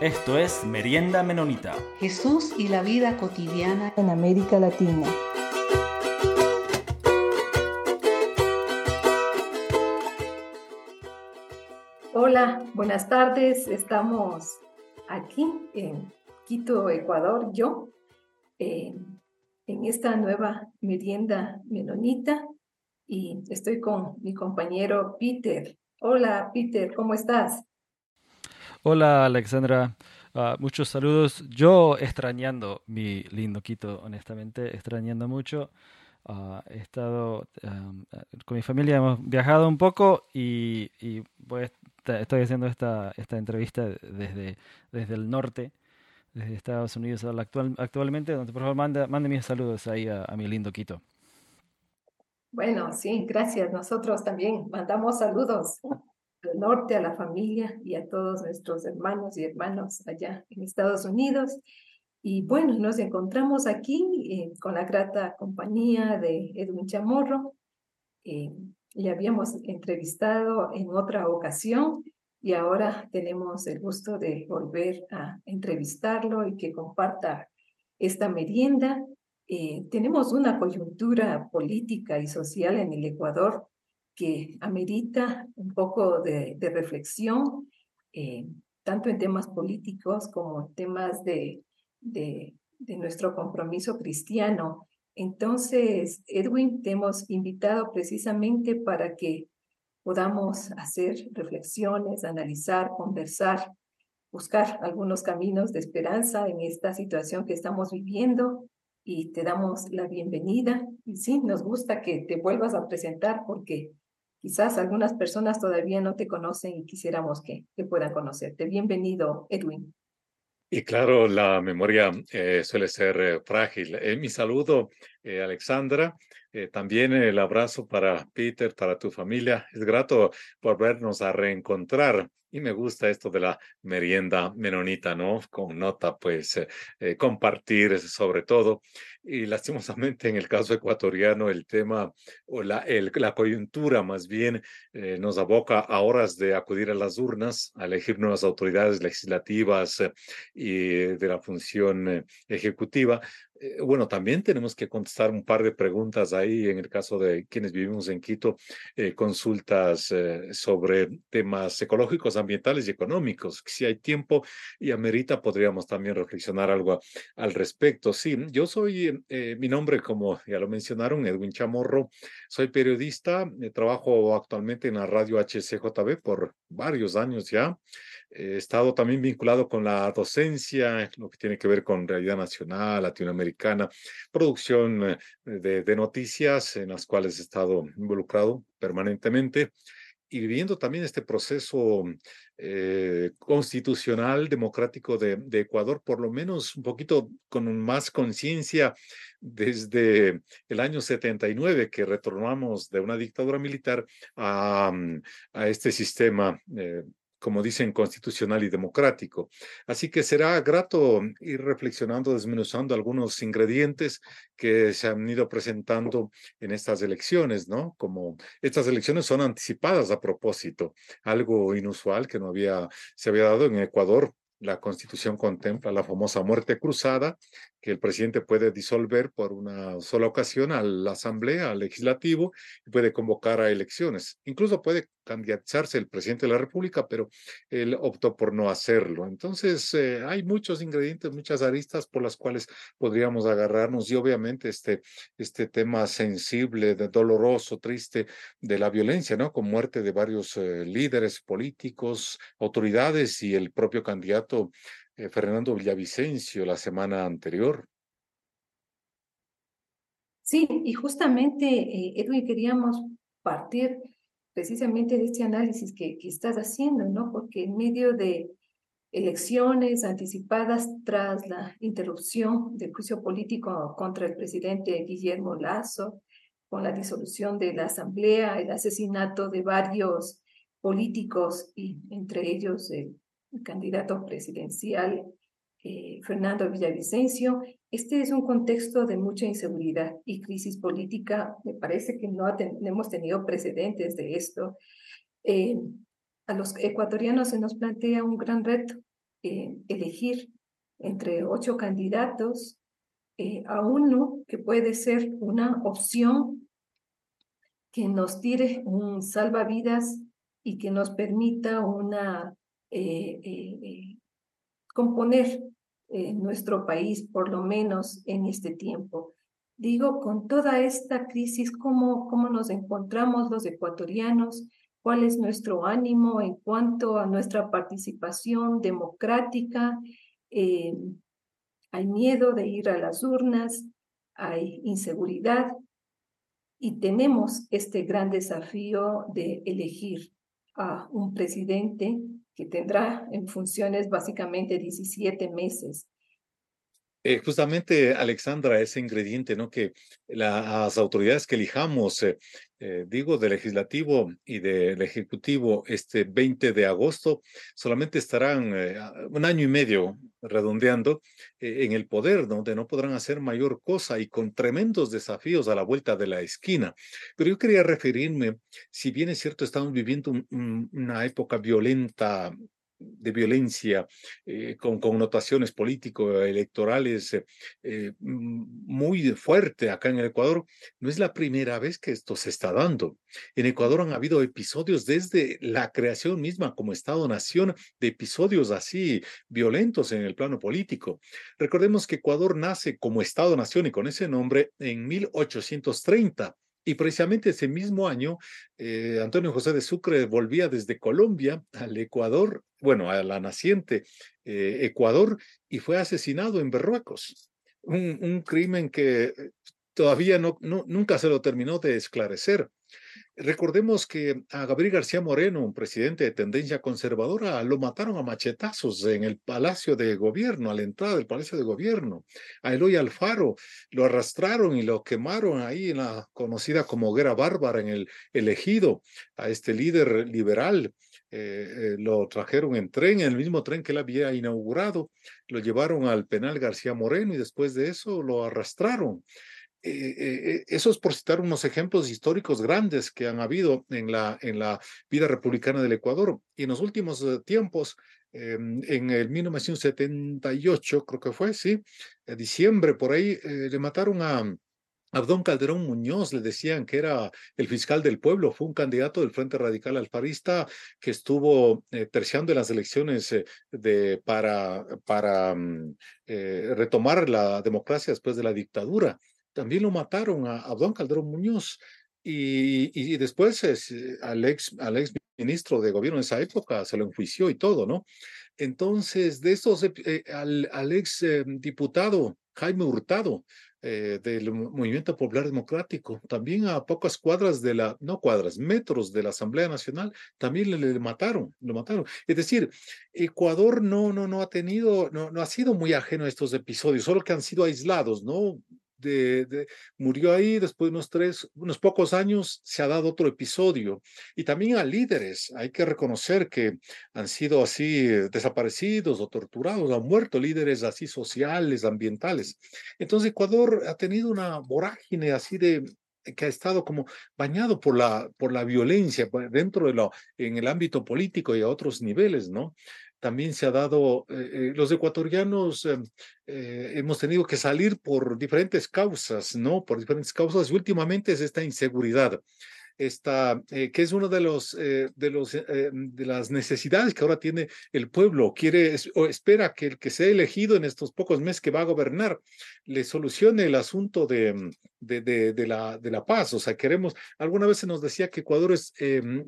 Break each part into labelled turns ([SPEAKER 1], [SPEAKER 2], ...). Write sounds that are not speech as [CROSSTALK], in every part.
[SPEAKER 1] Esto es Merienda Menonita.
[SPEAKER 2] Jesús y la vida cotidiana
[SPEAKER 3] en América Latina.
[SPEAKER 4] Hola, buenas tardes. Estamos aquí en Quito, Ecuador, yo, en esta nueva merienda menonita y estoy con mi compañero Peter. Hola, Peter, ¿cómo estás?
[SPEAKER 5] Hola, Alexandra. Ah, muchos saludos. Yo extrañando mi lindo Quito, honestamente, extrañando mucho. Ah, he estado con mi familia, hemos viajado un poco y, estoy haciendo esta, entrevista desde, el norte, desde Estados Unidos actual, actualmente. Por favor, mande, mande mis saludos ahí a mi lindo Quito.
[SPEAKER 4] Bueno, sí, gracias. Nosotros también mandamos saludos al norte, a la familia y a todos nuestros hermanos y hermanos allá en Estados Unidos. Y bueno, nos encontramos aquí eh, con la grata compañía de Edwin Chamorro. Eh, le habíamos entrevistado en otra ocasión y ahora tenemos el gusto de volver a entrevistarlo y que comparta esta merienda eh, tenemos una coyuntura política y social en el Ecuador que amerita un poco de, reflexión, eh, tanto en temas políticos como en temas de, de, de nuestro compromiso cristiano. Entonces, Edwin, te hemos invitado precisamente para que podamos hacer reflexiones, analizar, conversar, buscar algunos caminos de esperanza en esta situación que estamos viviendo y te damos la bienvenida. Y sí, nos gusta que te vuelvas a presentar porque quizás algunas personas todavía no te conocen y quisiéramos que, que puedan conocerte. Bienvenido, Edwin.
[SPEAKER 6] Y claro, la memoria eh, suele ser eh, frágil. Eh, mi saludo, Alexandra. También el abrazo para Peter, para tu familia. Es grato volvernos a reencontrar y me gusta esto de la merienda menonita, ¿no? Con nota, pues, eh, eh, compartir sobre todo. Y lastimosamente en el caso ecuatoriano, el tema o la, el, la coyuntura más bien eh, nos aboca a horas de acudir a las urnas, a elegir nuevas autoridades legislativas y de la función ejecutiva. Eh, bueno, también tenemos que contestar un par de preguntas ahí en el caso de quienes vivimos en Quito, eh, consultas eh, sobre temas ecológicos, ambientales y económicos. Si hay tiempo y amerita, podríamos también reflexionar algo al respecto. Sí, yo soy, mi nombre, como ya lo mencionaron, Edwin Chamorro, soy periodista, trabajo actualmente en la radio HCJB por varios años ya. He estado también vinculado con la docencia, lo que tiene que ver con realidad nacional, latinoamericana, producción eh, de, de noticias en las cuales he estado involucrado permanentemente y viviendo también este proceso eh, constitucional democrático de, de, Ecuador, por lo menos un poquito con más conciencia desde el año 79 que retornamos de una dictadura militar a, a este sistema eh, como dicen, constitucional y democrático. Así que será grato ir reflexionando, desmenuzando algunos ingredientes que se han ido presentando en estas elecciones, ¿no? Como estas elecciones son anticipadas a propósito, algo inusual que no había, se había dado en Ecuador la Constitución contempla la famosa muerte cruzada, que el presidente puede disolver por una sola ocasión a la Asamblea, al Legislativo, y puede convocar a elecciones. Incluso puede candidatarse el presidente de la República, pero él optó por no hacerlo. Entonces, eh, hay muchos ingredientes, muchas aristas por las cuales podríamos agarrarnos y obviamente este, este tema sensible, de doloroso, triste de la violencia, ¿no? Con muerte de varios eh, líderes políticos, autoridades y el propio candidato eh, Fernando Villavicencio la semana anterior.
[SPEAKER 4] Sí, y justamente, eh, Edwin, queríamos partir precisamente de este análisis que, que estás haciendo, ¿no? Porque en medio de elecciones anticipadas tras la interrupción del juicio político contra el presidente Guillermo Lazo, con la disolución de la Asamblea, el asesinato de varios políticos y entre ellos el candidato presidencial eh, Fernando Villavicencio. Este es un contexto de mucha inseguridad y crisis política. Me parece que no, hemos tenido precedentes de esto. Eh, a los ecuatorianos se nos plantea un gran reto eh, elegir entre ocho candidatos eh, a uno que puede ser una opción que nos tire un salvavidas y que nos permita una componer nuestro país, por lo menos en este tiempo. Digo, con toda esta crisis, ¿cómo, cómo nos encontramos los ecuatorianos? ¿Cuál es nuestro ánimo en cuanto a nuestra participación democrática? Eh, hay miedo de ir a las urnas, hay inseguridad y tenemos este gran desafío de elegir a un presidente que tendrá en funciones básicamente 17 meses.
[SPEAKER 6] Eh, justamente, Alexandra, ese ingrediente, ¿no? Que las autoridades que elijamos, eh, eh, digo, del legislativo y del ejecutivo, este 20 de agosto, solamente estarán un año y medio redondeando en el poder, donde no podrán hacer mayor cosa y con tremendos desafíos a la vuelta de la esquina. Pero yo quería referirme, si bien es cierto, estamos viviendo una época violenta de violencia eh, con connotaciones político-electorales eh, eh, muy fuerte acá en el Ecuador, no es la primera vez que esto se está dando. En Ecuador han habido episodios desde la creación misma como Estado-nación de episodios así violentos en el plano político. Recordemos que Ecuador nace como Estado-nación y con ese nombre en 1830 y precisamente ese mismo año, eh, Antonio José de Sucre volvía desde Colombia al Ecuador, bueno, a la naciente eh, Ecuador, y fue asesinado en Berruecos. Un, crimen que todavía no, no, nunca se lo terminó de esclarecer. Recordemos que a Gabriel García Moreno, un presidente de tendencia conservadora, lo mataron a machetazos en el Palacio de Gobierno, a la entrada del Palacio de Gobierno. A Eloy Alfaro lo arrastraron y lo quemaron ahí en la conocida como Hoguera Bárbara, en el elegido, a este líder liberal. Eh, eh, lo trajeron en tren, en el mismo tren que él había inaugurado, lo llevaron al penal García Moreno y después de eso lo arrastraron. Eh, eh, eso es por citar unos ejemplos históricos grandes que han habido en la, en la vida republicana del Ecuador. Y en los últimos eh, tiempos, em, en el 1978, creo que fue, sí, diciembre, por ahí, le mataron a, Abdón Calderón Muñoz, le decían que era el fiscal del pueblo, fue un candidato del Frente Radical Alfarista que estuvo terciando en las elecciones de, para, para mm, retomar la democracia después de la dictadura también lo mataron a Abdón Calderón Muñoz. Y, y, después es, eh, al, ex, ministro de gobierno en esa época se lo enjuició y todo, ¿no? Entonces, de estos, eh, al, al, ex eh, diputado Jaime Hurtado, del Movimiento Popular Democrático, también a pocas cuadras de la, no cuadras, metros de la Asamblea Nacional, también le, le, mataron, lo mataron. Es decir, Ecuador no, no, no ha tenido, no, no ha sido muy ajeno a estos episodios, solo que han sido aislados, ¿no? De, murió ahí, después de unos tres, unos pocos años se ha dado otro episodio. Y también a líderes, hay que reconocer que han sido así desaparecidos o torturados, han muerto líderes así sociales, ambientales. Entonces Ecuador ha tenido una vorágine así de que ha estado como bañado por la, por la violencia pues, dentro de lo, en el ámbito político y a otros niveles, ¿no? También se ha dado, eh, eh, los ecuatorianos em, eh, hemos tenido que salir por diferentes causas, ¿no? Por diferentes causas y últimamente es esta inseguridad. Esta, que es una de los de los de las necesidades que ahora tiene el pueblo quiere o espera que el que sea elegido en estos pocos meses que va a gobernar le solucione el asunto de, mm, de, de, de la de la paz o sea queremos alguna vez se nos decía que Ecuador es em,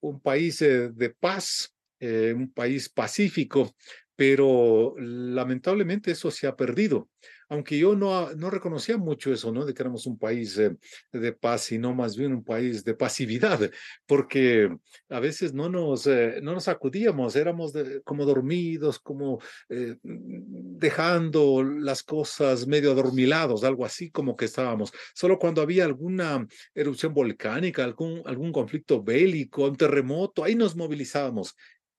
[SPEAKER 6] un país de paz eh, un país pacífico, pero lamentablemente eso se ha perdido. Aunque yo no, no reconocía mucho eso, ¿no? De que éramos un país eh, de paz, sino más bien un país de pasividad, porque a veces no nos, eh, no nos acudíamos, éramos como dormidos, como dejando las cosas medio adormilados, algo así como que estábamos. Solo cuando había alguna erupción volcánica, algún, algún conflicto bélico, un terremoto, ahí nos movilizábamos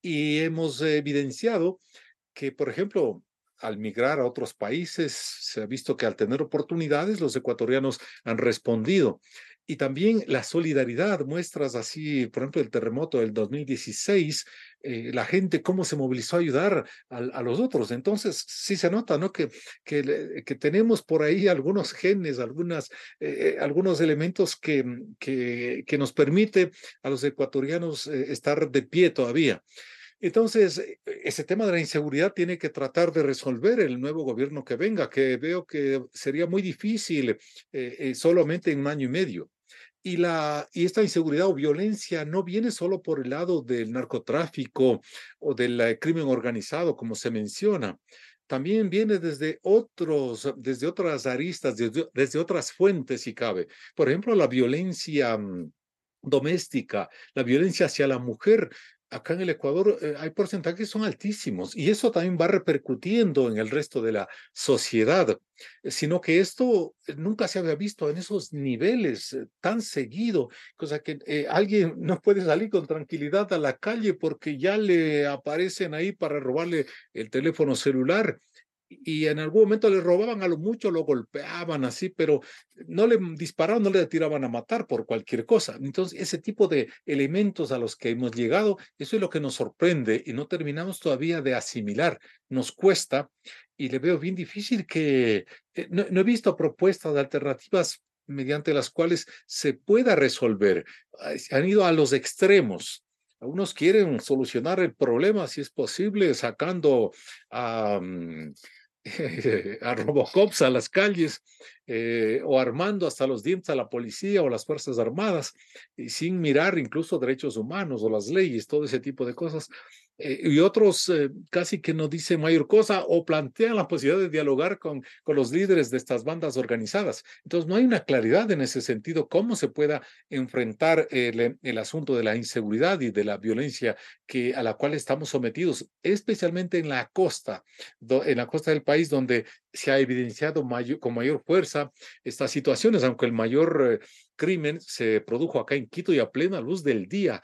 [SPEAKER 6] y hemos evidenciado que, por ejemplo, al migrar a otros países, se ha visto que al tener oportunidades, los ecuatorianos han respondido. y también la solidaridad, muestras así, por ejemplo, el terremoto del 2016, eh, la gente cómo se movilizó a ayudar a, los otros. Entonces, sí se nota, ¿no? Que, que, que tenemos por ahí algunos genes, algunas, eh, algunos elementos que, que, que nos permite a los ecuatorianos estar de pie todavía. Entonces, e, ese tema de la inseguridad tiene que tratar de resolver el nuevo gobierno que venga, que veo que sería muy difícil eh, eh, solamente en un año y medio. Y, la, y esta inseguridad o violencia no viene solo por el lado del narcotráfico o del eh, crimen organizado, como se menciona. También viene desde otros, desde otras aristas, desde, desde otras fuentes, si cabe. Por ejemplo, la violencia mm, doméstica, la violencia hacia la mujer acá en el Ecuador eh, hay porcentajes que son altísimos y eso también va repercutiendo en el resto de la sociedad, eh, sino que esto eh, nunca se había visto en esos niveles tan seguido, cosa que alguien [LAUGHS] no puede salir con tranquilidad a la calle porque ya le aparecen ahí para robarle el teléfono celular y en algún momento le robaban a lo mucho, lo golpeaban así, pero no le disparaban, no le tiraban a matar por cualquier cosa. Entonces, ese tipo de elementos a los que hemos llegado, eso es lo que nos sorprende y no terminamos todavía de asimilar. Nos cuesta y le veo bien difícil que eh, no, he visto propuestas de alternativas mediante las cuales se pueda resolver. Han ido a los extremos. Algunos quieren solucionar el problema, si es posible, sacando a, [LAUGHS] a Robocops a las calles eh, o armando hasta los dientes a la policía o las Fuerzas Armadas sin mirar incluso derechos humanos o las leyes, todo ese tipo de cosas. Eh, y otros eh, casi que no dicen mayor cosa o plantean la posibilidad de dialogar con, con los líderes de estas bandas organizadas. Entonces, no hay una claridad en ese sentido cómo se pueda enfrentar el, el asunto de la inseguridad y de la violencia que, a la cual estamos sometidos, especialmente en la costa, en la costa del país donde se ha evidenciado mayor, con mayor fuerza estas situaciones, aunque el mayor eh, crimen se produjo acá en Quito y a plena luz del día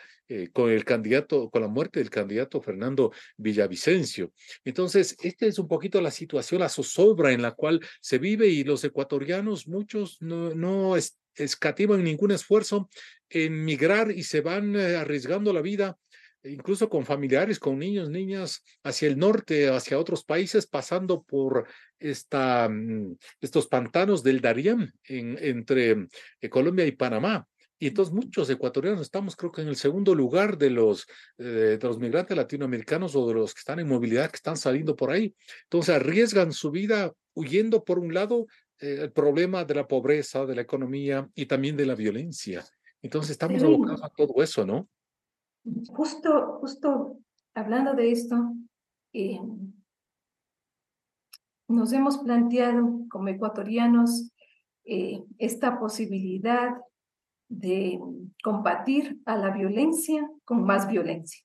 [SPEAKER 6] con el candidato, con la muerte del candidato Fernando Villavicencio. Entonces, esta es un poquito la situación, la zozobra en la cual se vive y los ecuatorianos, muchos no, escativan ningún esfuerzo en migrar y se van eh, arriesgando la vida incluso con familiares, con niños, niñas, hacia el norte, hacia otros países, pasando por esta, mm, estos pantanos del Darién en, entre eh, Colombia y Panamá. Y entonces muchos ecuatorianos estamos, creo que en el segundo lugar de los, eh, de los migrantes latinoamericanos o de los que están en movilidad, que están saliendo por ahí. Entonces arriesgan su vida huyendo, por un lado, eh, el problema de la pobreza, de la economía y también de la violencia. Entonces estamos abocados a todo eso, ¿no?
[SPEAKER 4] Justo, justo hablando de esto, eh, nos hemos planteado como ecuatorianos eh, esta posibilidad de combatir a la violencia con más violencia.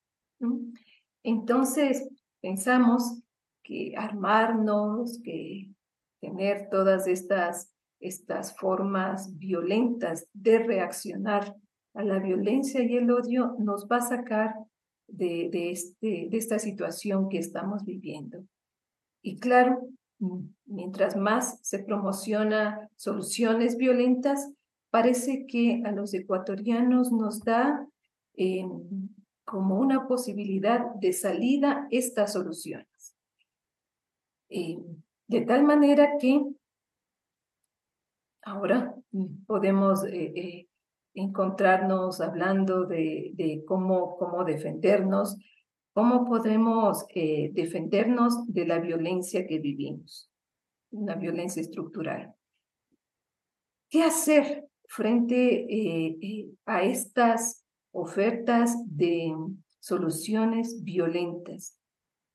[SPEAKER 4] Entonces, pensamos que armarnos, que tener todas estas, estas formas violentas de reaccionar a la violencia y el odio nos va a sacar de, de, este, de esta situación que estamos viviendo. Y claro, mientras más se promociona soluciones violentas, parece que a los ecuatorianos nos da eh, como una posibilidad de salida estas soluciones. Eh, de tal manera que ahora podemos eh, encontrarnos hablando de, cómo, cómo defendernos, cómo podemos defendernos de la violencia que vivimos, una violencia estructural. ¿Qué hacer frente eh, eh, a estas ofertas de soluciones violentas?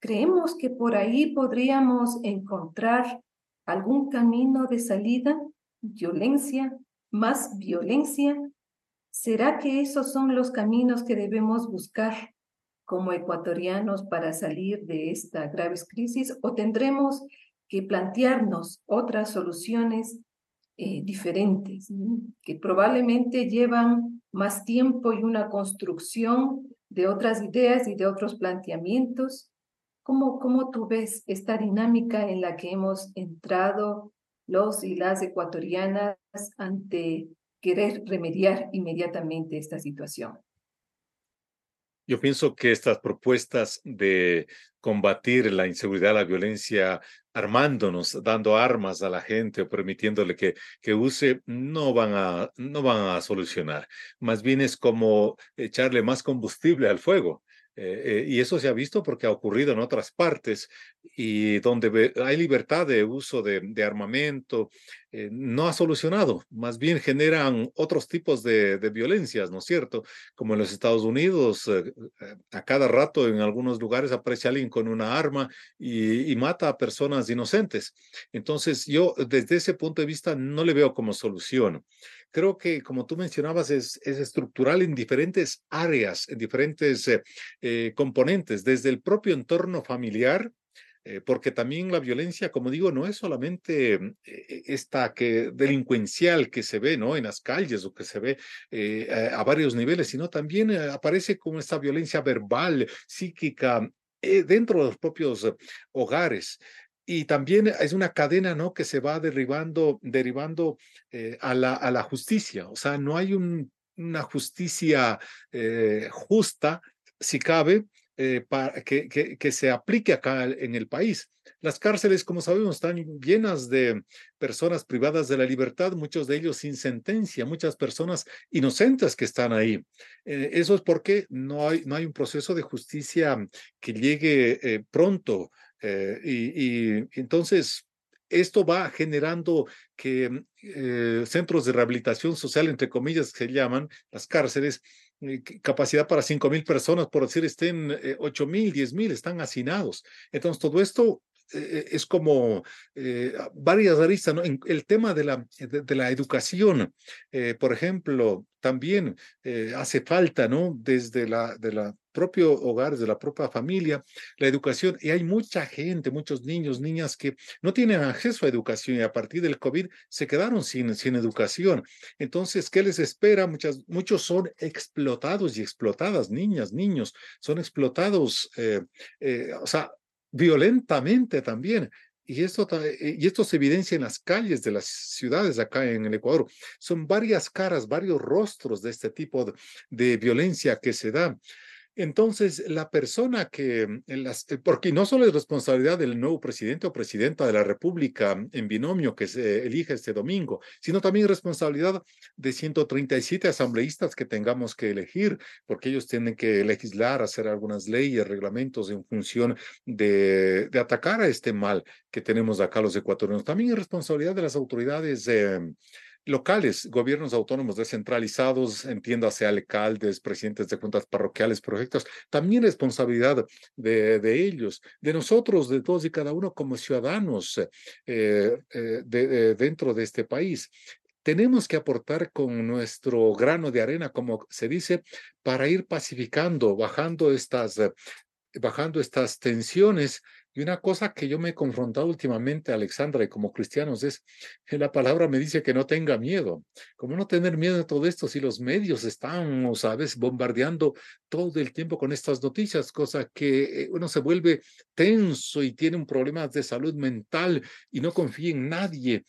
[SPEAKER 4] ¿Creemos que por ahí podríamos encontrar algún camino de salida? ¿Violencia? ¿Más violencia? ¿Será que esos son los caminos que debemos buscar como ecuatorianos para salir de esta grave crisis o tendremos que plantearnos otras soluciones eh, diferentes que probablemente llevan más tiempo y una construcción de otras ideas y de otros planteamientos? ¿Cómo, cómo tú ves esta dinámica en la que hemos entrado los y las ecuatorianas ante querer remediar inmediatamente esta situación.
[SPEAKER 6] Yo pienso que estas propuestas de combatir la inseguridad, la violencia, armándonos, dando armas a la gente o permitiéndole que, que use, no van, a, no van a solucionar. Más bien es como echarle más combustible al fuego. Eh, eh, y eso se ha visto porque ha ocurrido en otras partes y donde hay libertad de uso de, de armamento, eh, no ha solucionado, más bien generan otros tipos de, violencias, ¿no es cierto? Como en los Estados Unidos, a cada rato en algunos lugares aparece alguien con una arma y, y, mata a personas inocentes. Entonces yo desde ese punto de vista no le veo como solución creo que, como tú mencionabas, es, es estructural en diferentes áreas, en diferentes eh, eh, componentes, desde el propio entorno familiar, eh, porque también la violencia, como digo, no es solamente mm, esta que delincuencial que se ve ¿no? en las calles o que se ve a, a, varios niveles, sino también aparece como esta violencia verbal, psíquica, dentro de los propios hogares y también es una cadena, ¿no? Que se va derivando, derivando eh, a, la, justicia. O sea, no hay un, una justicia eh, justa, si cabe, eh, que, se aplique acá en el país. Las cárceles, como sabemos, están llenas de personas privadas de la libertad, muchos de ellos sin sentencia, muchas personas inocentes que están ahí. eso es porque no hay, no hay un proceso de justicia que llegue pronto eh, y, y, entonces, esto va generando que eh, centros de rehabilitación social, entre comillas, se llaman las cárceles, eh, capacidad para cinco mil personas, por decir, estén eh, ocho mil, diez mil, están hacinados. Entonces, todo esto eh, es como eh, varias aristas, ¿no? En el tema de la, de, la educación, eh, por ejemplo, también hace falta, ¿no? Desde la, de la propio hogar, de la propia familia, la educación. Y hay mucha gente, muchos niños, niñas que no tienen acceso a educación y a partir del COVID se quedaron sin, sin educación. Entonces, ¿qué les espera? Muchas, muchos son explotados y explotadas, niñas, niños, son explotados, o sea, violentamente también. Y esto, eh, y esto se evidencia en las calles de las ciudades acá en el Ecuador. Son varias caras, varios rostros de este tipo de, de violencia que se da. Entonces, la persona que, mm, las, eh, porque no solo es responsabilidad del nuevo presidente o presidenta de la República en binomio que se elige este domingo, sino también responsabilidad de 137 asambleístas que tengamos que elegir, porque ellos tienen que legislar, hacer algunas leyes, reglamentos en función de, atacar a este mal que tenemos acá los ecuatorianos. También es responsabilidad de las autoridades. Eh, locales, gobiernos autónomos descentralizados, entiéndase alcaldes, presidentes de juntas parroquiales, proyectos, también responsabilidad de, ellos, de nosotros, de todos y cada uno como ciudadanos eh, eh, de, de, dentro de este país. Tenemos que aportar con nuestro grano de arena, como se dice, para ir pacificando, bajando estas, bajando estas tensiones y una cosa que yo me he confrontado últimamente, Alexandra, y como cristianos, es que la palabra me dice que no tenga miedo. ¿Cómo no tener miedo de todo esto si los medios están, sabes, bombardeando todo el tiempo con estas noticias, cosa que eh, uno se vuelve tenso y tiene un problema de salud mental y no confía en nadie.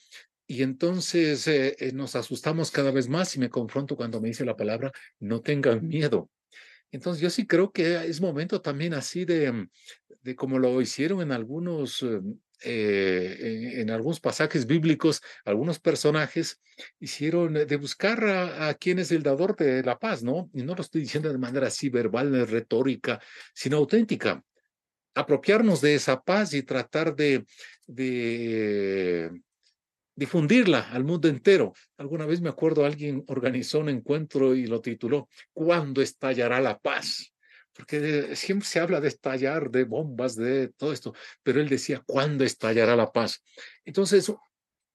[SPEAKER 6] Y entonces eh, eh, nos asustamos cada vez más y me confronto cuando me dice la palabra, no tengan miedo. Entonces yo sí creo que es momento también así de, mm, de como lo hicieron en algunos, eh, en, en, algunos pasajes bíblicos, algunos personajes hicieron de buscar a, a, quién es el dador de la paz, ¿no? Y no lo estoy diciendo de manera así verbal, retórica, sino auténtica. Apropiarnos de esa paz y tratar de, de difundirla al mundo entero. Alguna vez me acuerdo alguien organizó un encuentro y lo tituló ¿Cuándo estallará la paz? Porque siempre se habla de estallar, de bombas, de todo esto, pero él decía ¿cuándo estallará la paz? Entonces,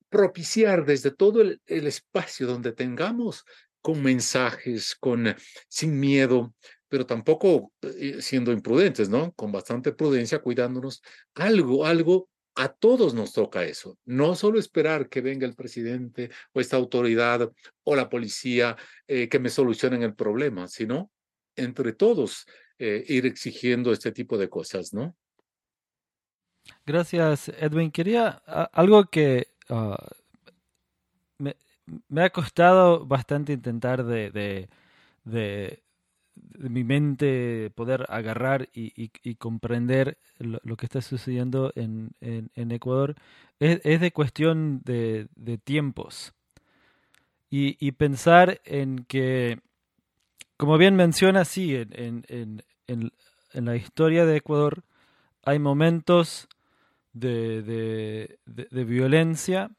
[SPEAKER 6] propiciar desde todo el, el espacio donde tengamos con mensajes, con sin miedo, pero tampoco eh, siendo imprudentes, ¿no? Con bastante prudencia, cuidándonos, algo, algo a todos nos toca eso, no solo esperar que venga el presidente o esta autoridad o la policía eh, que me solucionen el problema, sino entre todos eh, ir exigiendo este tipo de cosas, ¿no?
[SPEAKER 5] Gracias, Edwin. Quería algo que uh, me, ha costado bastante intentar de, mi mente poder agarrar y, y, comprender lo, que está sucediendo en, en, Ecuador. Es, es, de cuestión de, de tiempos. Y, y, pensar en que, como bien menciona, sí, en, en, en, en la historia de Ecuador hay momentos de, de, de violencia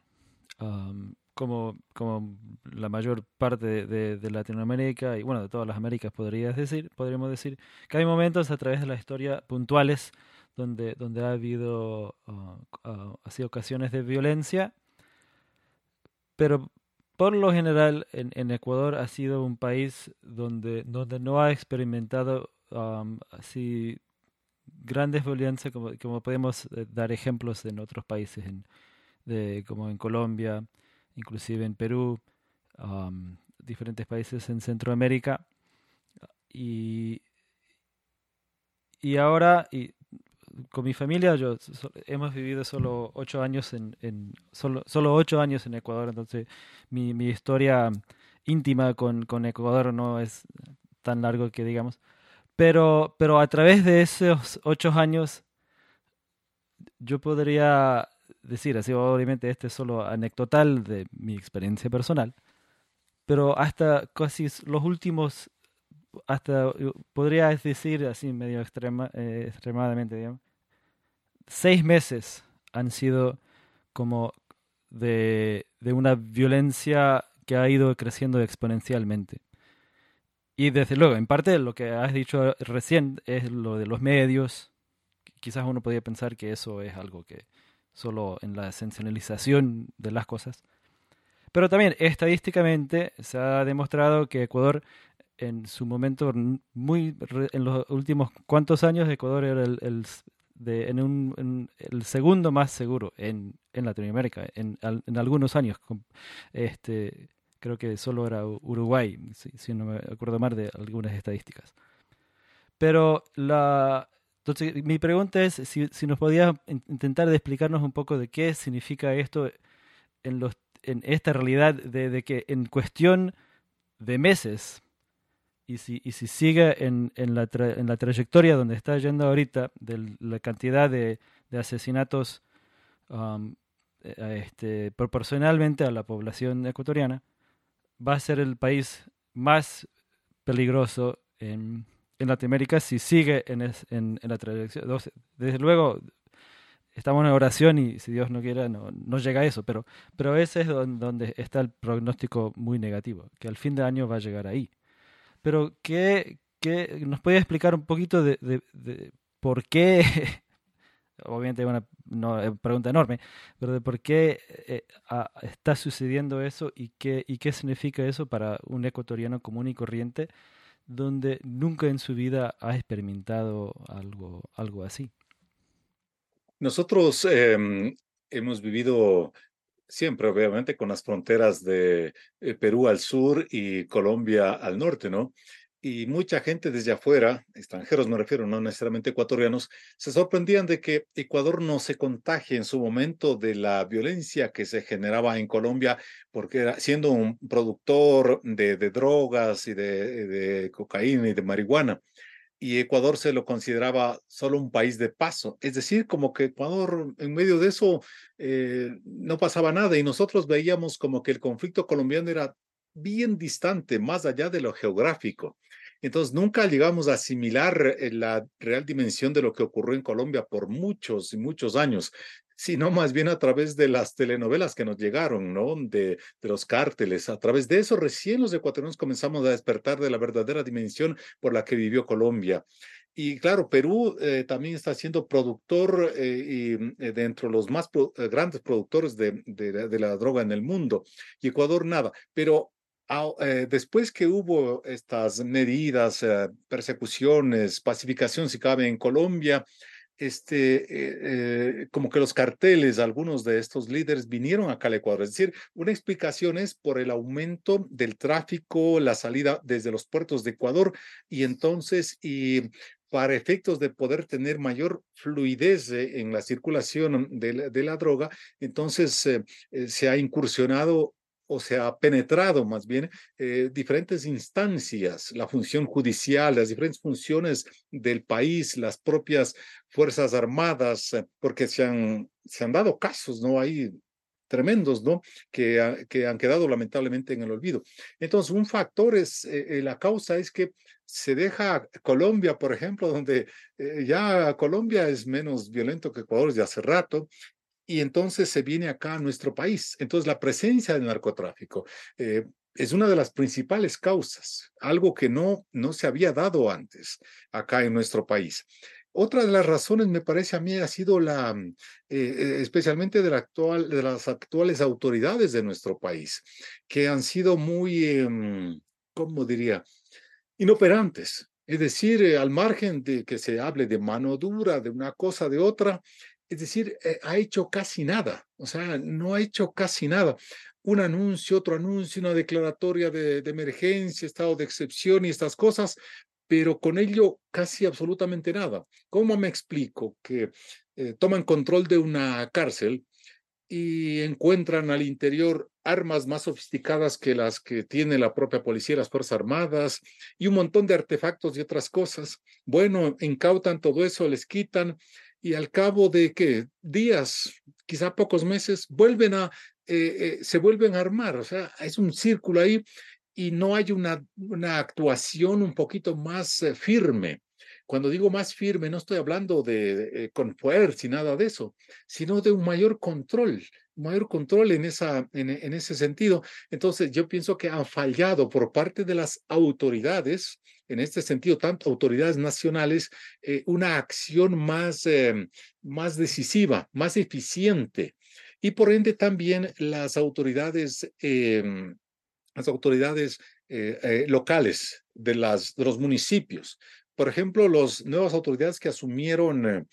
[SPEAKER 5] como, como la mayor parte de, Latinoamérica y bueno, de todas las Américas podrías decir, podríamos decir, que hay momentos a través de la historia puntuales donde, donde ha habido uh, uh, ocasiones de violencia, pero por lo general en, Ecuador ha sido un país donde, donde no ha experimentado así grandes violencias como, como podemos eh, dar ejemplos en otros países en, de, como en Colombia, inclusive en Perú, diferentes países en Centroamérica. Y, y ahora, y con mi familia, yo hemos vivido solo ocho años en, en solo, solo ocho años en Ecuador, entonces mi, mi historia íntima con, con Ecuador no es tan largo que digamos. Pero, pero a través de esos ocho años, yo podría decir, así obviamente este es solo anecdotal de mi experiencia personal, pero hasta casi los últimos, hasta podría decir así medio extrema, eh, extremadamente, digamos, seis meses han sido como de, de una violencia que ha ido creciendo exponencialmente. Y desde luego, en parte lo que has dicho recién es lo de los medios. Quizás uno podría pensar que eso es algo que solo en la sensacionalización de las cosas. Pero también estadísticamente se ha demostrado que Ecuador en su momento muy en los últimos cuantos años Ecuador era el, el de, en un, el segundo más seguro en, en Latinoamérica en, en, algunos años este creo que solo era Uruguay si, si no me acuerdo mal de algunas estadísticas pero la entonces, mi pregunta es si, si nos podías intentar explicarnos un poco de qué significa esto en, los, en esta realidad de, que en cuestión de meses y si, y si sigue en, en, la en la trayectoria donde está yendo ahorita, de la cantidad de, de asesinatos um, este, proporcionalmente a la población ecuatoriana, va a ser el país más peligroso en en Latinoamérica si sigue en, en, la trayectoria. Desde luego, estamos en oración y si Dios no quiera, no, no llega a eso, pero, pero ese es donde, está el pronóstico muy negativo, que al fin de año va a llegar ahí. Pero, ¿qué, qué nos puede explicar un poquito de, de, por qué? [LAUGHS] Obviamente es una, pregunta enorme, pero de por qué eh, está sucediendo eso y qué, y qué significa eso para un ecuatoriano común y corriente donde nunca en su vida ha experimentado algo, algo así.
[SPEAKER 6] Nosotros em, hemos vivido siempre, obviamente, con las fronteras de eh, Perú al sur y Colombia al norte, ¿no? Y mucha gente desde afuera, extranjeros me refiero, no necesariamente ecuatorianos, se sorprendían de que Ecuador no se contagie en su momento de la violencia que se generaba en Colombia, porque siendo un productor de, drogas y de, cocaína y de marihuana, y Ecuador se lo consideraba solo un país de paso. Es decir, como que Ecuador en medio de eso eh, no pasaba nada y nosotros veíamos como que el conflicto colombiano era bien distante, más allá de lo geográfico. Entonces, nunca llegamos a asimilar eh, la real dimensión de lo que ocurrió en Colombia por muchos y muchos años, sino más bien a través de las telenovelas que nos llegaron, ¿no? De, los cárteles. A través de eso, recién los ecuatorianos comenzamos a despertar de la verdadera dimensión por la que vivió Colombia. Y claro, Perú eh, también está siendo productor eh, y dentro de los más grandes productores de, de, la droga en el mundo. Y Ecuador nada. Pero eh, después que hubo estas medidas, eh, persecuciones, pacificación, si cabe, en Colombia, este, eh, como que los carteles, algunos de estos líderes vinieron acá al Ecuador. Es decir, una explicación es por el aumento del tráfico, la salida desde los puertos de Ecuador y entonces, y para efectos de poder tener mayor fluidez en la circulación de la, de la droga, entonces se ha incursionado o se ha penetrado más bien eh, diferentes instancias, la función judicial, las diferentes funciones del país, las propias Fuerzas Armadas, eh, porque se han, se han dado casos, ¿no? Hay tremendos, ¿no? Que, que han quedado lamentablemente en el olvido. Entonces, un factor es, eh, la causa es que se deja Colombia, por ejemplo, donde ya Colombia es menos violento que Ecuador desde hace rato, y entonces se viene acá a nuestro país. Entonces la presencia del narcotráfico eh, es una de las principales causas, algo que no, no se había dado antes acá en nuestro país. Otra de las razones, me parece a mí, ha sido la, mm, eh, eh, especialmente de, la actual, de las actuales autoridades de nuestro país, que han sido muy, em, ¿cómo diría?, inoperantes. Es decir, al margen de que se hable de mano dura, de una cosa, de otra, es decir, eh, ha hecho casi nada, o sea, no ha hecho casi nada. Un anuncio, otro anuncio, una declaratoria de, emergencia, estado de excepción y estas cosas, pero con ello casi absolutamente nada. ¿Cómo me explico que eh, toman control de una cárcel y encuentran al interior armas más sofisticadas que las que tiene la propia policía y las Fuerzas Armadas y un montón de artefactos y otras cosas? Bueno, incautan todo eso, les quitan y al cabo de qué días, quizá pocos meses, vuelven a, eh, eh, se vuelven a armar. O sea, es un círculo ahí y no hay una, una actuación un poquito más eh, firme. Cuando digo más firme, no estoy hablando de, con fuerza y nada de eso, sino de un mayor control, mayor control en, esa, en, ese sentido. Entonces, yo pienso que han fallado por parte de las autoridades en este sentido, tanto autoridades nacionales, eh, una acción más, eh, más decisiva, más eficiente. Y por ende también las autoridades, em, las autoridades eh, locales de, las, de los municipios. Por ejemplo, las nuevas autoridades que asumieron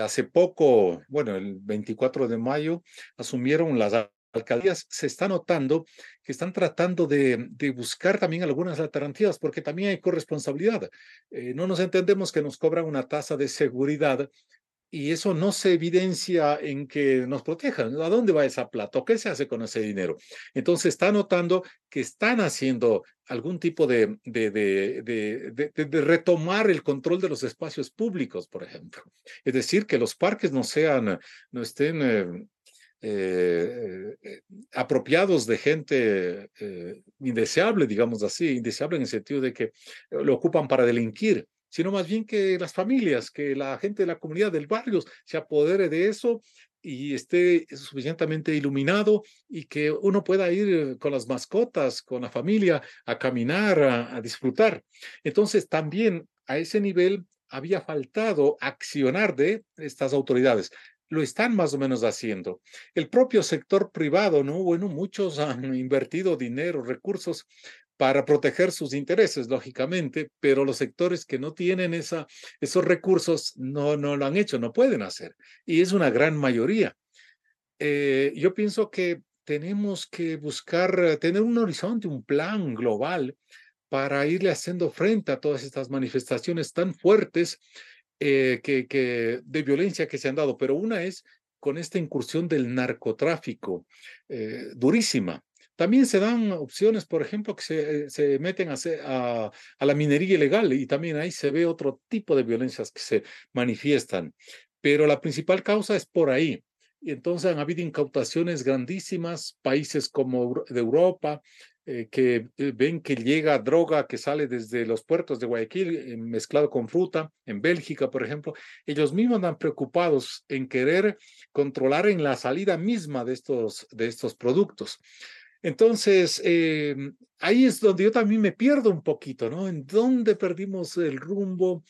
[SPEAKER 6] hace poco, bueno, el 24 de mayo, asumieron las alcaldías se está notando que están tratando de, buscar también algunas alternativas, porque también hay corresponsabilidad. Eh, no nos entendemos que nos cobran una tasa de seguridad y eso no se evidencia en que nos protejan. ¿A dónde va esa plata? ¿Qué se hace con ese dinero? Entonces está notando que están haciendo algún tipo de, de, de, de, retomar el control de los espacios públicos, por ejemplo. Es decir, que los parques no sean, no estén eh, eh, eh, apropiados de gente indeseable, digamos así, indeseable en el sentido de que lo ocupan para delinquir, sino más bien que las familias, que la gente de la comunidad del barrio se apodere de eso y esté suficientemente iluminado y que uno pueda ir con las mascotas, con la familia, a caminar, a disfrutar. Entonces, también a ese nivel había faltado accionar de estas autoridades lo están más o menos haciendo. El propio sector privado, ¿no? Bueno, muchos han invertido dinero, recursos para proteger sus intereses, lógicamente, pero los sectores que no tienen esos recursos no, no lo han hecho, no pueden hacer. Y es una gran mayoría. Eh, yo pienso que tenemos que buscar, tener un horizonte, un plan global para irle haciendo frente a todas estas manifestaciones tan fuertes eh, que, de violencia que se han dado, pero una es con esta incursión del narcotráfico eh, durísima. También se dan opciones, por ejemplo, que se, se meten a, a, a, la minería ilegal y también ahí se ve otro tipo de violencias que se manifiestan. Pero la principal causa es por ahí. Y entonces han habido incautaciones grandísimas, países como de Europa, eh, que eh, ven que llega droga que sale desde los puertos de Guayaquil eh, mezclado con fruta, en Bélgica, por ejemplo, ellos mismos están preocupados en querer controlar en la salida misma de estos, de estos productos. Entonces, ahí es donde yo también me pierdo un poquito, ¿no? ¿En dónde perdimos el rumbo?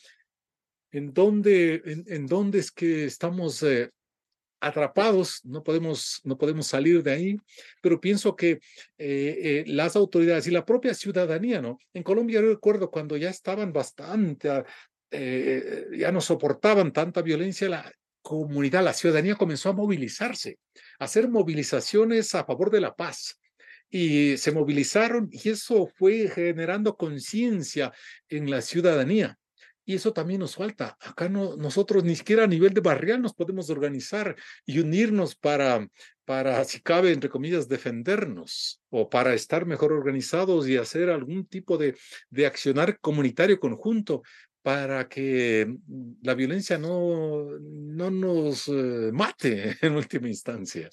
[SPEAKER 6] ¿En dónde, en, dónde es que estamos atrapados, no podemos, no podemos salir de ahí, pero pienso que eh, eh, las autoridades y la propia ciudadanía, ¿no? En Colombia yo recuerdo cuando ya estaban bastante, eh, ya no soportaban tanta violencia, la comunidad, la ciudadanía comenzó a movilizarse, a hacer movilizaciones a favor de la paz. Y se movilizaron y eso fue generando conciencia en la ciudadanía. Y eso también nos falta. Acá no, nosotros ni siquiera a nivel de barrial nos podemos organizar y unirnos para, para, si cabe, entre comillas, defendernos o para estar mejor organizados y hacer algún tipo de, de accionar comunitario conjunto para que la violencia no, no nos eh, mate en última instancia.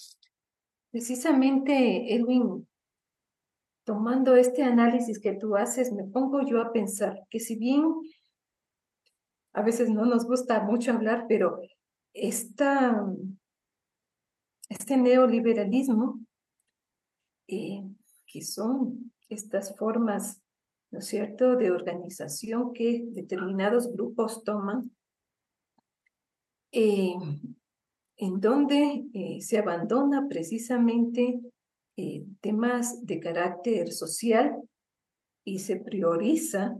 [SPEAKER 4] Precisamente, Edwin, tomando este análisis que tú haces, me pongo yo a pensar que si bien a veces no nos gusta mucho hablar, pero esta, este neoliberalismo, eh, que son estas formas, ¿no es cierto?, de organización que determinados grupos toman, eh, en donde eh, se abandona precisamente temas de carácter social y se prioriza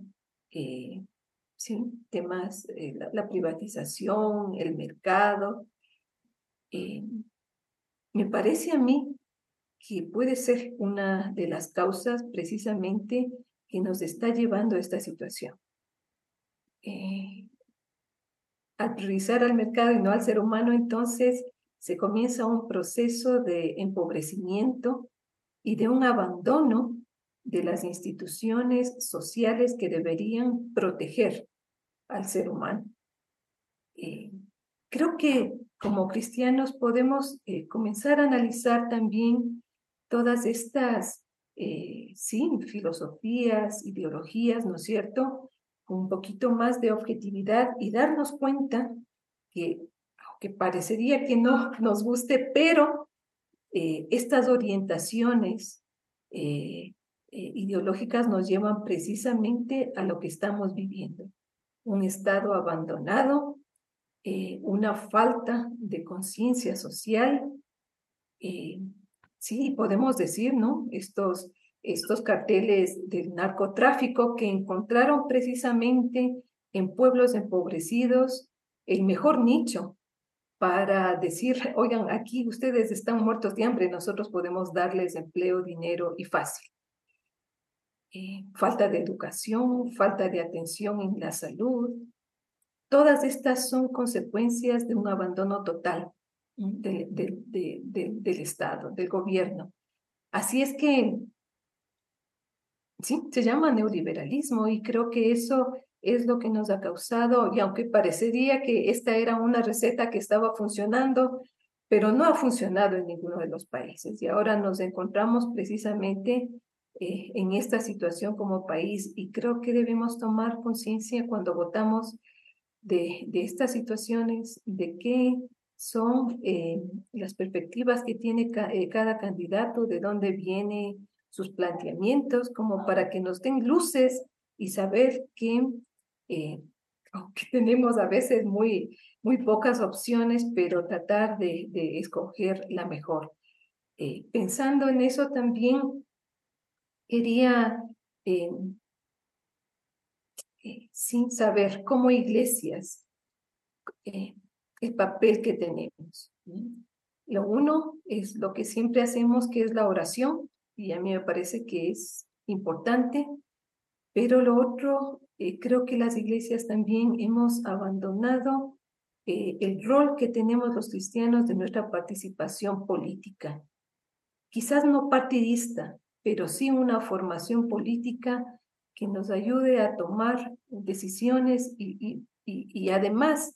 [SPEAKER 4] ¿sí? temas, la, la, privatización, el mercado, me parece a mí que puede ser una de las causas precisamente que nos está llevando a esta situación. Eh, al priorizar al mercado y no al ser humano, entonces se comienza un proceso de empobrecimiento y de un abandono de las instituciones sociales que deberían proteger al ser humano. Eh, creo que como cristianos podemos eh, comenzar a analizar también todas estas, eh, filosofías, ideologías, ¿no es cierto? Con un poquito más de objetividad y darnos cuenta que, aunque parecería que no nos guste, pero eh, estas orientaciones ideológicas nos llevan precisamente a lo que estamos viviendo, un estado abandonado, eh, una falta de conciencia social. Eh, sí, podemos decir, ¿no? Estos, estos carteles del narcotráfico que encontraron precisamente en pueblos empobrecidos el mejor nicho para decir, oigan, aquí ustedes están muertos de hambre, nosotros podemos darles empleo, dinero y fácil. Eh, falta de educación, falta de atención en la salud, Todas estas son consecuencias de un abandono total del Estado, del gobierno. Así es que, sí, se llama neoliberalismo y creo que eso es lo que nos ha causado, y aunque parecería que esta era una receta que estaba funcionando, pero no ha funcionado en ninguno de los países. Y ahora nos encontramos precisamente eh, en esta situación como país y creo que debemos tomar conciencia cuando votamos de, estas situaciones, de qué son eh, las perspectivas que tiene eh, cada candidato, de dónde vienen sus planteamientos, como para que nos den luces y saber que, eh, aunque [LAUGHS] tenemos a veces muy, muy pocas opciones, pero tratar de, escoger la mejor. pensando en eso también, quería eh, sin saber como iglesias eh, el papel que tenemos. Lo uno es lo que siempre hacemos, que es la oración, y a mí me parece que es importante, pero lo otro, eh, creo que las iglesias también hemos abandonado el rol que tenemos los cristianos de nuestra participación política. Quizás no partidista, pero sí una formación política que nos ayude a tomar decisiones y, y, además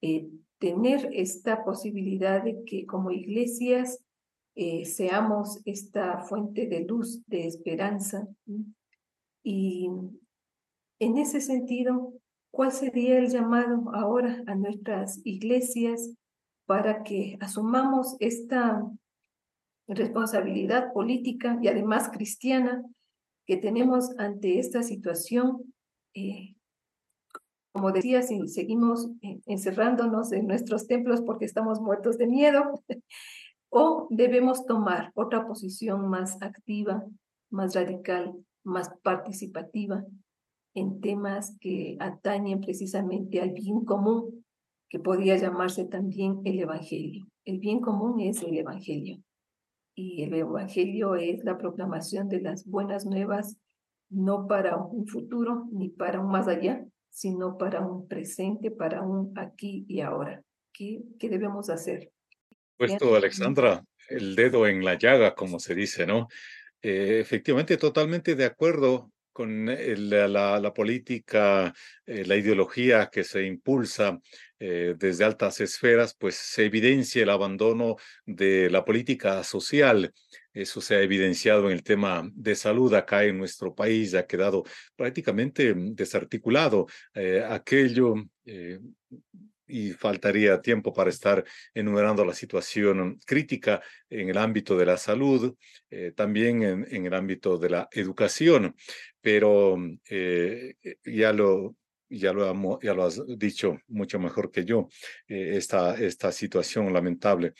[SPEAKER 4] eh, tener esta posibilidad de que como iglesias eh, seamos esta fuente de luz, de esperanza. Y en ese sentido, ¿cuál sería el llamado ahora a nuestras iglesias para que asumamos esta responsabilidad política y además cristiana que tenemos ante esta situación, eh, como decía, si seguimos eh, encerrándonos en nuestros templos porque estamos muertos de miedo, [LAUGHS] o debemos tomar otra posición más activa, más radical, más participativa en temas que atañen precisamente al bien común, que podría llamarse también el Evangelio. El bien común es el Evangelio y el Evangelio es la proclamación de las buenas nuevas, no para un futuro ni para un más allá, sino para un presente, para un aquí y ahora. ¿Qué, qué debemos hacer?
[SPEAKER 6] Puesto, Alexandra, el dedo en la llaga, como se dice, ¿no? Eh, efectivamente, totalmente de acuerdo con la, la, política, eh, la ideología que se impulsa eh, desde altas esferas, pues se evidencia el abandono de la política social. Eso se ha evidenciado en el tema de salud acá en nuestro país, ha quedado prácticamente desarticulado. aquello y faltaría tiempo para estar enumerando la situación crítica en el ámbito de la salud, eh, también en, el ámbito de la educación, pero eh, eh, ya lo ya lo, ya lo has dicho mucho mejor que yo, esta, esta situación lamentable.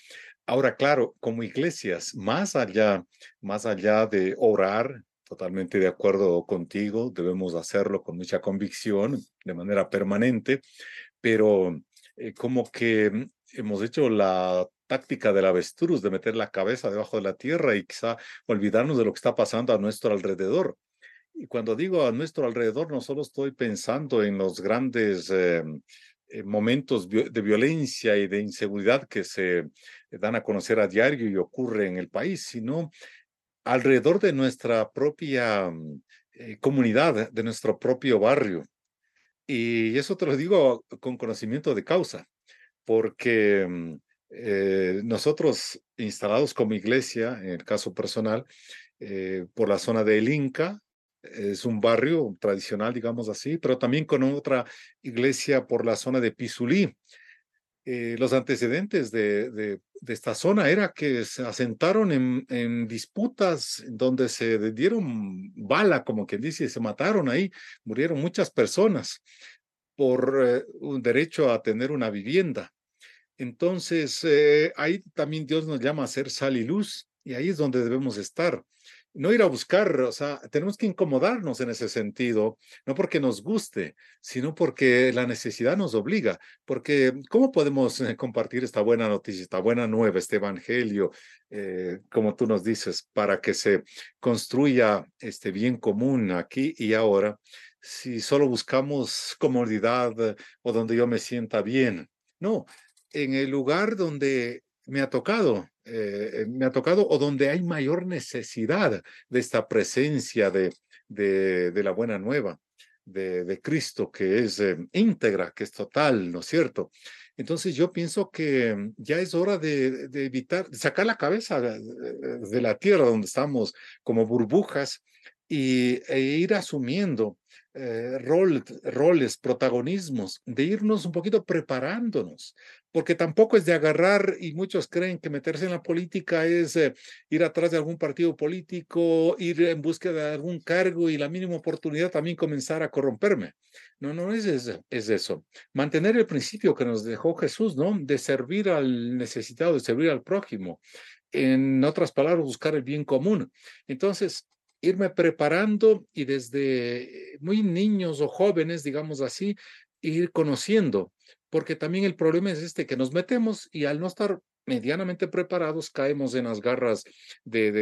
[SPEAKER 6] Ahora, claro, como iglesias, más allá, más allá de orar, totalmente de acuerdo contigo, debemos hacerlo con mucha convicción, de manera permanente, pero eh, como que mm, hemos hecho la táctica del avestruz, de meter la cabeza debajo de la tierra y quizá olvidarnos de lo que está pasando a nuestro alrededor. Y cuando digo a nuestro alrededor, no solo estoy pensando en los grandes eh, eh, momentos de violencia y de inseguridad que se dan a conocer a diario y ocurre en el país, sino alrededor de nuestra propia mm, comunidad, de nuestro propio barrio. Y eso te lo digo con conocimiento de causa, porque mm, eh, nosotros instalados como iglesia, en el caso personal, eh, por la zona de El Inca, es un barrio tradicional, digamos así, pero también con otra iglesia por la zona de Pizulí, eh, los antecedentes de, esta zona era que se asentaron en, en, disputas donde se dieron bala, como quien dice, se mataron ahí, murieron muchas personas por eh, un derecho a tener una vivienda. Entonces, eh, ahí también Dios nos llama a ser sal y luz, y ahí es donde debemos estar no ir a buscar, o sea, tenemos que incomodarnos en ese sentido, no porque nos guste, sino porque la necesidad nos obliga, porque ¿cómo podemos eh, compartir esta buena noticia, esta buena nueva, este evangelio, eh, como tú nos dices, para que se construya este bien común aquí y ahora, si solo buscamos comodidad o donde yo me sienta bien? No, en el lugar donde me ha tocado eh, me ha tocado o donde hay mayor necesidad de esta presencia de, de, la buena nueva, de, de Cristo, que es eh, íntegra, que es total, ¿no es cierto? Entonces yo pienso que ya es hora de, de evitar, de sacar la cabeza de, la tierra donde estamos como burbujas y, e ir asumiendo eh, rol, roles, protagonismos, de irnos un poquito preparándonos, porque tampoco es de agarrar, y muchos creen que meterse en la política es eh, ir atrás de algún partido político, ir en búsqueda de algún cargo y la mínima oportunidad también comenzar a corromperme. No, no es, es, es eso. Mantener el principio que nos dejó Jesús, ¿no? De servir al necesitado, de servir al prójimo. En otras palabras, buscar el bien común. Entonces, irme preparando y desde muy niños o jóvenes, digamos así, ir conociendo, porque también el problema es este, que nos metemos y al no estar medianamente preparados caemos en las garras de,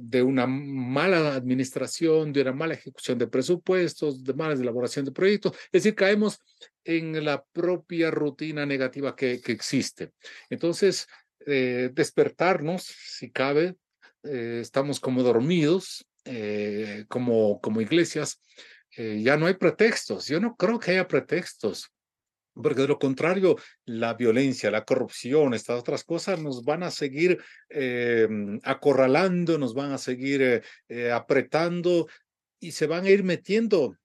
[SPEAKER 6] de, una mala administración, de una mala ejecución de presupuestos, de mala elaboración de proyectos, es decir, caemos en la propia rutina negativa que, que existe. Entonces, eh, despertarnos, si cabe, eh, estamos como dormidos, eh, como, como iglesias, ya no hay pretextos. Yo no creo que haya pretextos, porque de lo contrario, la violencia, la corrupción, estas otras cosas nos van a seguir acorralando, nos van a seguir apretando y se van a ir metiendo,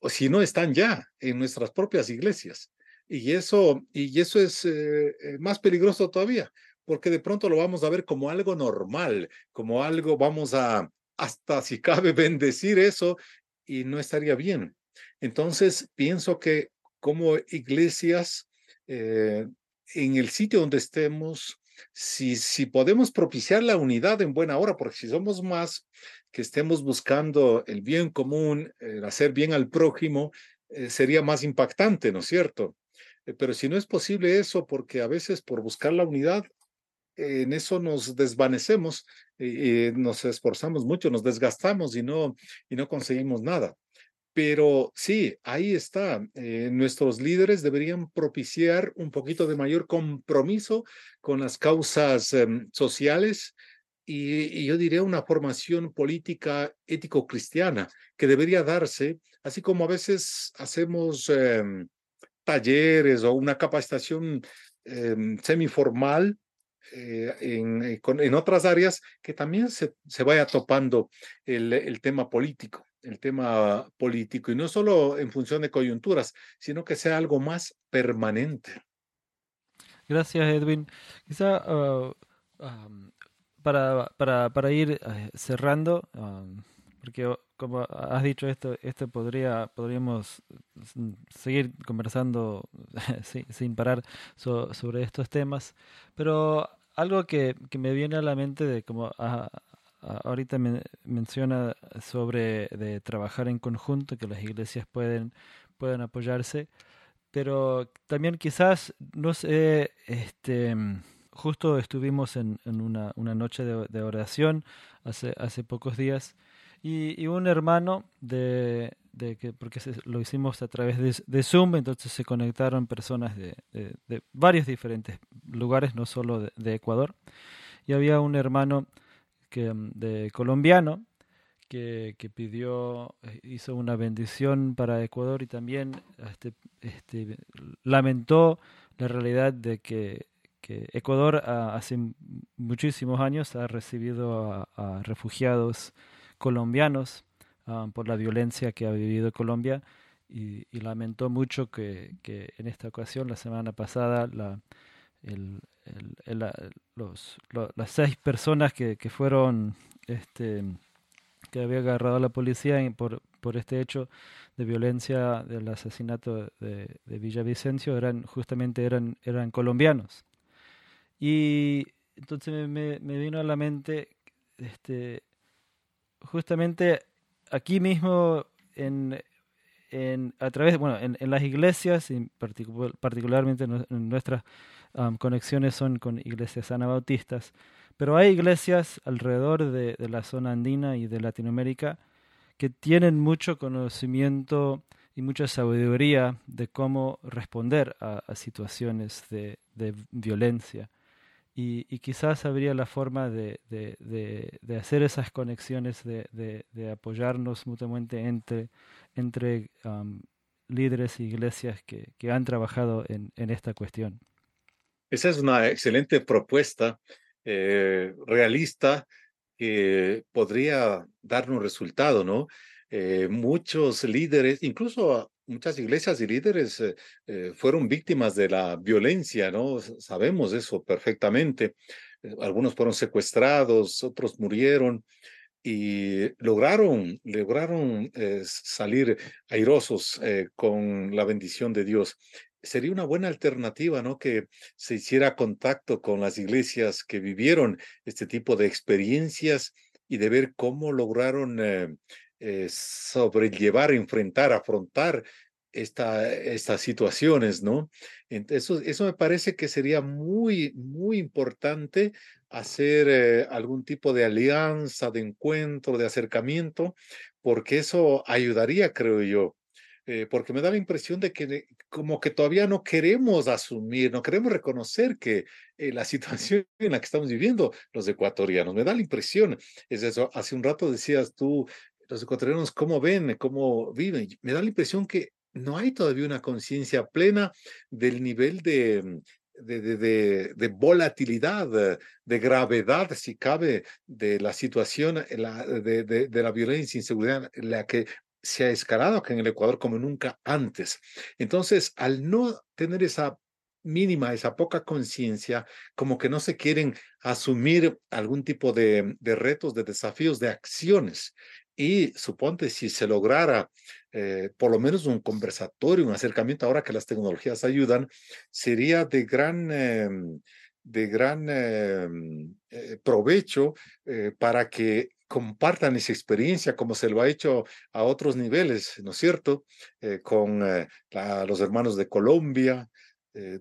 [SPEAKER 6] o si no están ya, en nuestras propias iglesias. Y eso, y eso es más peligroso todavía, porque de pronto lo vamos a ver como algo normal, como algo, vamos a, hasta si cabe [LAUGHS] bendecir eso y no estaría bien. Entonces, pienso que como iglesias, eh, en el sitio donde estemos, si, podemos propiciar la unidad en buena hora, porque si somos más que estemos buscando el bien común, el hacer bien al prójimo, eh, sería más impactante, ¿no es cierto? Eh, pero si no es posible eso, porque a veces por buscar la unidad en eso nos desvanecemos y, nos esforzamos mucho, nos desgastamos y no, y no conseguimos nada. Pero sí, ahí está. Eh, nuestros líderes deberían propiciar un poquito de mayor compromiso con las causas em, sociales y, yo diría una formación política ético-cristiana que debería darse, así como a veces hacemos em, talleres o una capacitación em, semiformal eh, en, eh, en, otras áreas que también se, vaya topando el, tema político, el tema político, y no solo en función de coyunturas, sino que sea algo más permanente.
[SPEAKER 5] Gracias, Edwin. Quizá uh, para, para, para, ir eh, cerrando, porque como has dicho esto, esto podría, podríamos seguir conversando [LAUGHS] sin, parar sobre estos temas, pero algo que, que, me viene a la mente de como ahorita me menciona sobre de trabajar en conjunto, que las iglesias pueden, pueden apoyarse, pero también quizás, no sé, este, justo estuvimos en, una, una, noche de, oración hace, hace pocos días y, un hermano de, de que, porque lo hicimos a través de, de, Zoom, entonces se conectaron personas de, de varios diferentes lugares, no solo de, Ecuador, y había un hermano que, de colombiano que, que, pidió, eh, hizo una bendición para Ecuador y también este, este, lamentó la realidad de que, que Ecuador hace muchísimos años ha recibido a refugiados colombianos ah, por la violencia que ha vivido Colombia y, lamentó mucho que, que, en esta ocasión, la semana pasada, la, el, las seis personas que, que fueron este, que había agarrado a la policía por, por este hecho de violencia del asesinato de, de Villavicencio eran justamente eran, eran colombianos. Y entonces me, me vino a la mente este, justamente aquí mismo en, en, a través, bueno, en, en las iglesias, y particularmente en nuestras conexiones son con iglesias anabautistas, pero hay iglesias alrededor de, de, la zona andina y de Latinoamérica que tienen mucho conocimiento y mucha sabiduría de cómo responder a, situaciones de, violencia. Y, quizás habría la forma de, hacer esas conexiones, de, apoyarnos mutuamente entre, líderes y iglesias que, han trabajado en, esta cuestión.
[SPEAKER 6] Esa es una excelente propuesta eh, realista que podría dar un resultado, ¿no? Eh, muchos líderes, incluso muchas iglesias y líderes eh, fueron víctimas de la violencia, ¿no? Sabemos eso perfectamente. Algunos fueron secuestrados, otros murieron y lograron, lograron salir airosos con la bendición de Dios. Sería una buena alternativa, ¿no? Que se hiciera contacto con las iglesias que vivieron este tipo de experiencias y de ver cómo lograron eh, sobrellevar, enfrentar, afrontar esta, estas situaciones, ¿no? Eso, eso me parece que sería muy, muy importante hacer eh, algún tipo de alianza, de encuentro, de acercamiento, porque eso ayudaría, creo yo. Eh, porque me da la impresión de que como que todavía no queremos asumir, no queremos reconocer que la [LAUGHS] situación en la que estamos viviendo los ecuatorianos, me da la impresión, es eso, hace un rato decías tú, los ecuatorianos cómo ven, cómo viven. Me da la impresión que no hay todavía una conciencia plena del nivel de, de, de, de, volatilidad, de gravedad, si cabe, de la situación la, de, de, la violencia inseguridad, la que se ha escalado acá en el Ecuador como nunca antes. Entonces, al no tener esa mínima, esa poca conciencia, como que no se quieren asumir algún tipo de, retos, de desafíos, de acciones. Y suponte si se lograra eh, por lo menos un conversatorio, un acercamiento, ahora que las tecnologías ayudan, sería de gran, eh, de gran eh, eh provecho eh, para que compartan esa experiencia como se lo ha hecho a otros niveles, ¿no es cierto? Eh, con la, los hermanos de Colombia,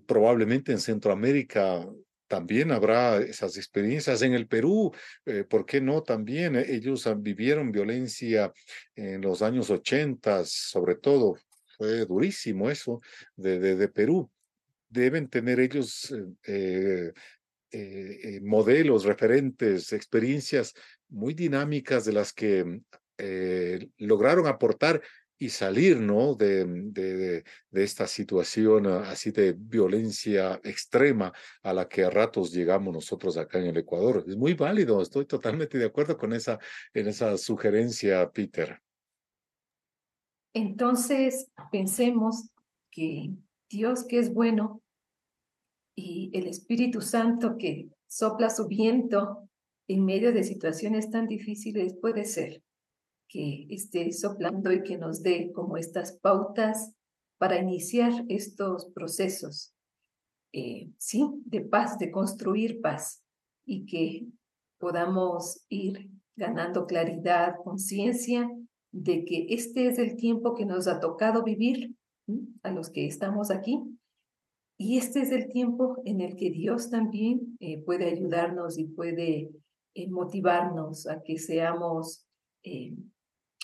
[SPEAKER 6] probablemente en Centroamérica también habrá esas experiencias en el Perú. Eh, ¿Por qué no? También ellos vivieron violencia en los años 80, sobre todo. Fue durísimo eso de, Perú. Deben tener ellos modelos, referentes, experiencias muy dinámicas de las que lograron aportar y salir ¿no? de, de, de, esta situación ah, así de violencia extrema a la que a ratos llegamos nosotros acá en el Ecuador. Es muy válido, estoy totalmente de acuerdo con esa, en esa sugerencia, Peter.
[SPEAKER 4] Entonces, pensemos que Dios que es bueno y el Espíritu Santo que sopla su viento en medio de situaciones tan difíciles puede ser que esté soplando y que nos dé como estas pautas para iniciar estos procesos, eh, sí, de paz, de construir paz y que podamos ir ganando claridad, conciencia de que este es el tiempo que nos ha tocado vivir a los que estamos aquí y este es el tiempo en el que Dios también eh, puede ayudarnos y puede eh, motivarnos a que seamos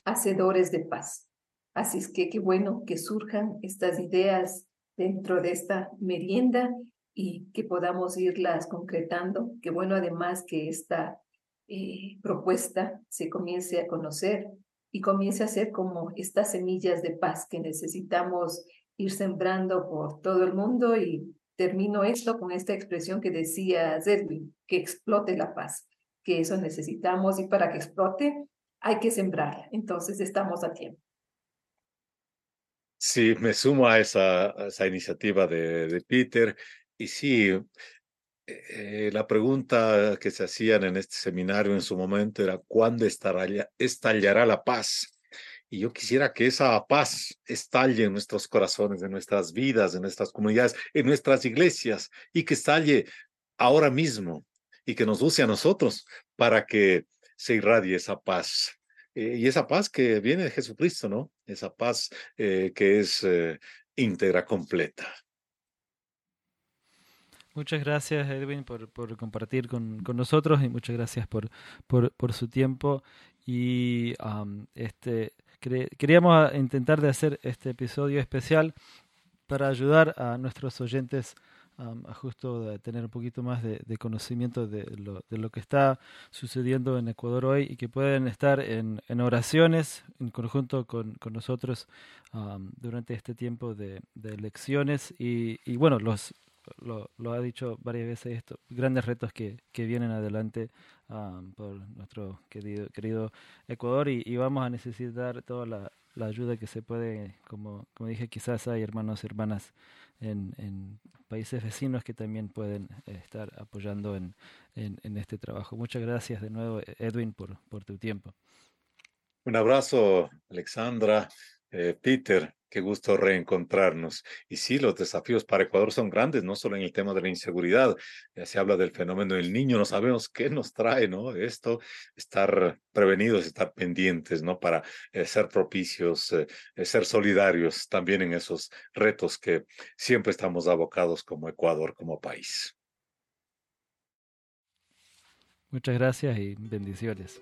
[SPEAKER 4] hacedores de paz. Así es que qué bueno que surjan estas ideas dentro de esta merienda y que podamos irlas concretando. Qué bueno además que esta eh, propuesta se comience a conocer y comience a ser como estas semillas de paz que necesitamos ir sembrando por todo el mundo y termino esto con esta expresión que decía Zedwin, que explote la paz, que eso necesitamos y para que explote hay que sembrar. Entonces estamos a tiempo.
[SPEAKER 6] Sí, me sumo a esa, esa iniciativa de, de, Peter. Y sí, eh, la pregunta que se hacían en este seminario en su momento era, ¿cuándo estallará, estallará la paz? Y yo quisiera que esa paz estalle en nuestros corazones, en nuestras vidas, en nuestras comunidades, en nuestras iglesias, y que estalle ahora mismo y que nos use a nosotros para que se irradie esa paz. Eh, y esa paz que viene de Jesucristo, ¿no? Esa paz eh, que es eh, íntegra, completa.
[SPEAKER 5] Muchas gracias, Edwin, por, por compartir con, con, nosotros y muchas gracias por, por, por su tiempo. Y este, queríamos intentar de hacer este episodio especial para ayudar a nuestros oyentes a justo de tener un poquito más de, conocimiento de lo, de lo, que está sucediendo en Ecuador hoy y que pueden estar en, en oraciones en conjunto con, con nosotros durante este tiempo de, de elecciones. Y, y, bueno, los, lo, lo, ha dicho varias veces, estos grandes retos que, que vienen adelante por nuestro querido, querido Ecuador y, vamos a necesitar toda la, ayuda que se puede, como, como dije, quizás hay hermanos y hermanas en, en países vecinos que también pueden eh, estar apoyando en, en, en, este trabajo. Muchas gracias de nuevo, Edwin, por, por tu tiempo.
[SPEAKER 6] Un abrazo, Alexandra, eh, Peter, Qué gusto reencontrarnos. Y sí, los desafíos para Ecuador son grandes, no solo en el tema de la inseguridad. Ya se habla del fenómeno del niño, no sabemos qué nos trae, ¿no? Esto, estar prevenidos, estar pendientes, ¿no? Para eh, ser propicios, eh, eh, ser solidarios también en esos retos que siempre estamos abocados como Ecuador, como país.
[SPEAKER 5] Muchas gracias y bendiciones.